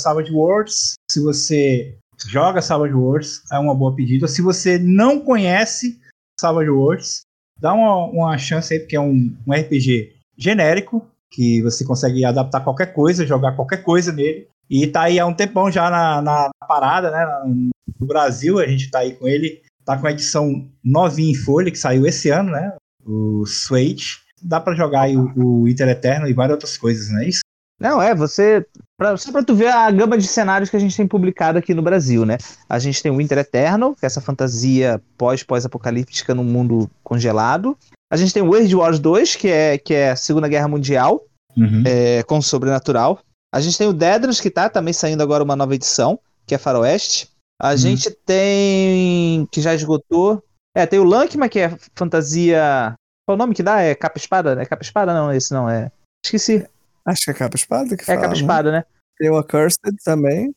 Savage Worlds. Se você joga Savage Worlds, é uma boa pedida. Se você não conhece Savage Worlds, dá uma, uma chance aí, porque é um, um RPG genérico, que você consegue adaptar qualquer coisa, jogar qualquer coisa nele. E tá aí há um tempão já na, na parada, né? No Brasil, a gente tá aí com ele Tá com a edição novinha em folha, que saiu esse ano, né? O Switch. Dá para jogar aí o, o Inter Eterno e várias outras coisas, não é isso? Não, é, você. Pra, só pra tu ver a gama de cenários que a gente tem publicado aqui no Brasil, né? A gente tem o Inter Eterno, que é essa fantasia pós-pós-apocalíptica num mundo congelado. A gente tem o World Wars 2, que é, que é a Segunda Guerra Mundial, uhum. é, com sobrenatural. A gente tem o Dedras, que tá também saindo agora uma nova edição, que é Faroeste. A hum. gente tem. que já esgotou. É, tem o Lankman, que é fantasia. Qual o nome que dá? É capa espada? É capa espada? Não, esse não é. Esqueci. Acho que é capa espada que É capa espada, né? Tem o Accursed também.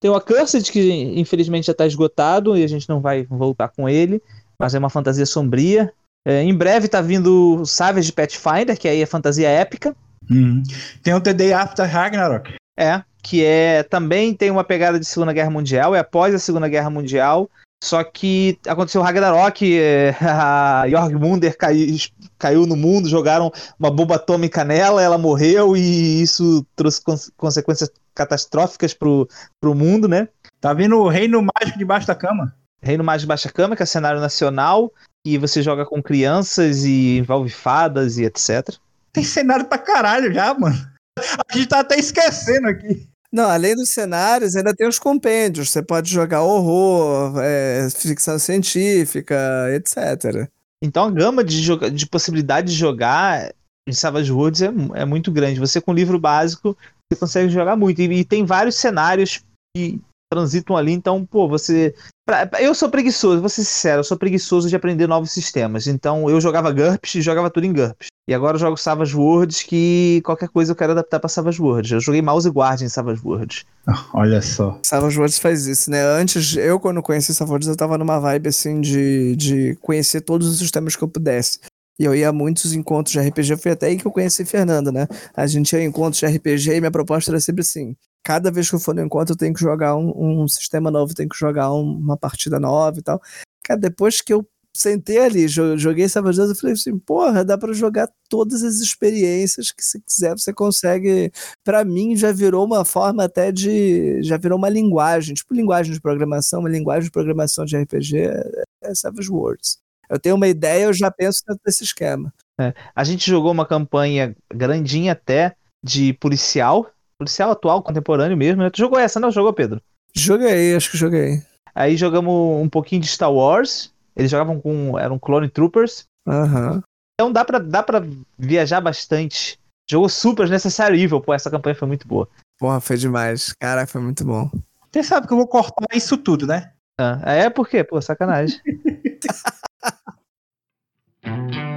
Tem o Accursed, que infelizmente já está esgotado e a gente não vai voltar com ele. Mas é uma fantasia sombria. É, em breve tá vindo o Savage Pathfinder, que aí é fantasia épica. Uhum. Tem o Day After Ragnarok. É, que é também tem uma pegada de Segunda Guerra Mundial, é após a Segunda Guerra Mundial, só que aconteceu o Ragnarok, é, a Jorgmunder caiu, caiu no mundo, jogaram uma bomba atômica nela, ela morreu e isso trouxe cons consequências catastróficas pro, pro mundo, né? Tá vindo o Reino Mágico debaixo da cama. Reino Mágico debaixo da cama, que é cenário nacional, e você joga com crianças e envolve fadas e etc. Tem cenário pra caralho já, mano. A gente tá até esquecendo aqui. Não, além dos cenários, ainda tem os compêndios. Você pode jogar horror, é, ficção científica, etc. Então a gama de, de possibilidades de jogar em Savage Worlds é, é, muito grande. Você com o livro básico, você consegue jogar muito. E, e tem vários cenários que transitam ali, então, pô, você. Pra, eu sou preguiçoso, vou ser sincero, eu sou preguiçoso de aprender novos sistemas. Então, eu jogava GURPS e jogava tudo em GURPS. E agora eu jogo Savage Worlds, que qualquer coisa eu quero adaptar pra Savage Worlds. Eu joguei Mouse Guard em Savage Worlds. Olha só. Savage Worlds faz isso, né? Antes, eu quando conheci Savage Worlds, eu tava numa vibe assim de, de conhecer todos os sistemas que eu pudesse. E eu ia a muitos encontros de RPG, foi até aí que eu conheci Fernanda, né? A gente ia em encontros de RPG e minha proposta era sempre assim: cada vez que eu for no encontro, eu tenho que jogar um, um sistema novo, tenho que jogar um, uma partida nova e tal. Cara, depois que eu sentei ali, joguei Savage Worlds, eu falei assim, porra, dá para jogar todas as experiências que se quiser, você consegue. Para mim já virou uma forma até de, já virou uma linguagem, tipo linguagem de programação, uma linguagem de programação de RPG é, é Savage Worlds. Eu tenho uma ideia, eu já penso dentro desse esquema. É, a gente jogou uma campanha grandinha até de policial, policial atual, contemporâneo mesmo, né? Tu jogou essa, não? Jogou, Pedro? Joguei, acho que joguei. Aí jogamos um pouquinho de Star Wars. Eles jogavam com. eram Clone Troopers. Aham. Uhum. Então dá pra, dá pra viajar bastante. Jogou Super Necessary Evil. Pô, essa campanha foi muito boa. Porra, foi demais. Caraca, foi muito bom. Você sabe que eu vou cortar isso tudo, né? Ah, é por quê? Pô, sacanagem.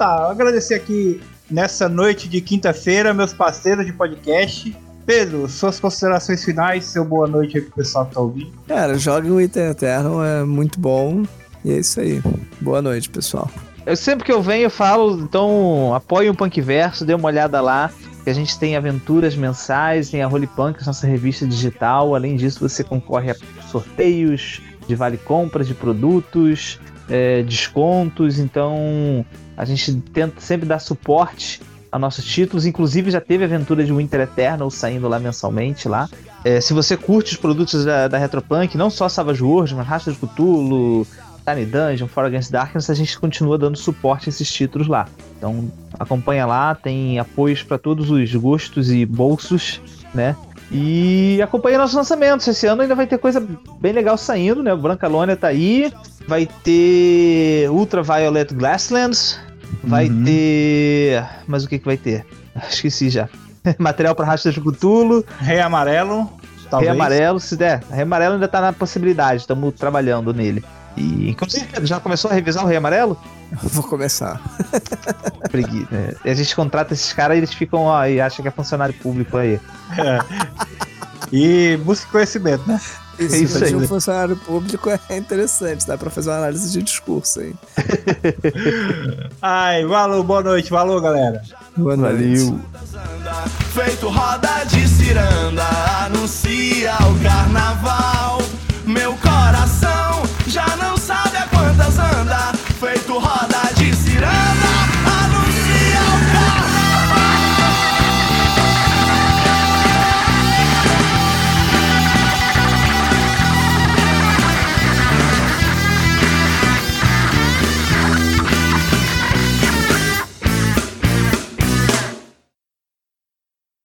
tá, agradecer aqui nessa noite de quinta-feira, meus parceiros de podcast. Pedro, suas considerações finais, seu boa noite aí pro pessoal que tá ouvindo. Cara, jogue o Item Eterno, é muito bom. E é isso aí. Boa noite, pessoal. Eu sempre que eu venho eu falo, então apoie o Punk Verso, dê uma olhada lá. Que a gente tem aventuras mensais, tem a Holy Punk, nossa revista digital. Além disso, você concorre a sorteios de vale compras de produtos, é, descontos. Então a gente tenta sempre dar suporte a nossos títulos. Inclusive já teve aventura de Winter Eternal saindo lá mensalmente lá. É, se você curte os produtos da, da Retropunk, não só Savage Worlds, mas Rasta de Cthulhu, Tiny Dungeon, For Against Darkness, a gente continua dando suporte a esses títulos lá. Então acompanha lá, tem apoios para todos os gostos e bolsos, né? E acompanha nossos lançamentos. Esse ano ainda vai ter coisa bem legal saindo, né? O Brancalônia tá aí. Vai ter Ultraviolet Glasslands, Vai uhum. ter. Mas o que, que vai ter? Esqueci já. Material para rastro de Cthulhu. Rei Amarelo. Talvez. Rei Amarelo, se der. Rei Amarelo ainda tá na possibilidade, estamos trabalhando nele. E inclusive, já começou a revisar o Rei Amarelo? Vou começar. Pregui, né? E a gente contrata esses caras e eles ficam, ó, e acham que é funcionário público aí. É. E busca conhecimento, né? Isso, isso aí. um funcionário público é interessante, dá pra fazer uma análise de discurso aí. Ai, valeu, boa noite, valeu, galera. Boa noite. Valeu. Feito roda de ciranda, anuncia o carnaval. Meu coração já não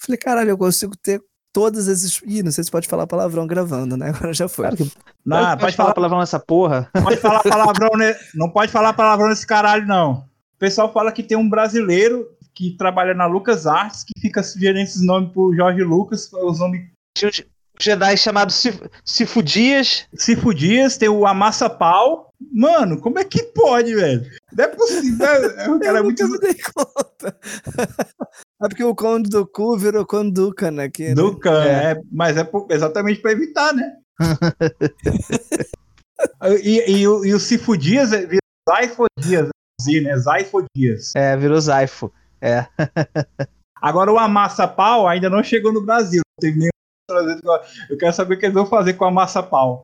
Falei, caralho, eu consigo ter todas esses. Ih, não sei se pode falar palavrão gravando, né? Agora já foi. Claro que... Não, pode, pode falar palavrão nessa porra. Pode falar palavrão, ne... não pode falar palavrão nesse caralho, não. O pessoal fala que tem um brasileiro que trabalha na Lucas Arts que fica sugerindo esses nomes pro Jorge Lucas, os nomes. Tinha um Jedi chamado Cifu Dias. Cifu Dias, tem o Amassa Pau. Mano, como é que pode, velho? Não é possível. Né? O cara é muito. me dei conta. É porque o Conde do Cu virou Conde Ducan aqui. Né? Ducan, é. é. mas é exatamente para evitar, né? e, e, e, o, e o Cifu Dias é, virou Zaifo Dias, né? Zaifo Dias. É, virou Zaifo. É. Agora o Amassa Pau ainda não chegou no Brasil. Não teve nenhum eu quero saber o que eles vão fazer com a massa pau.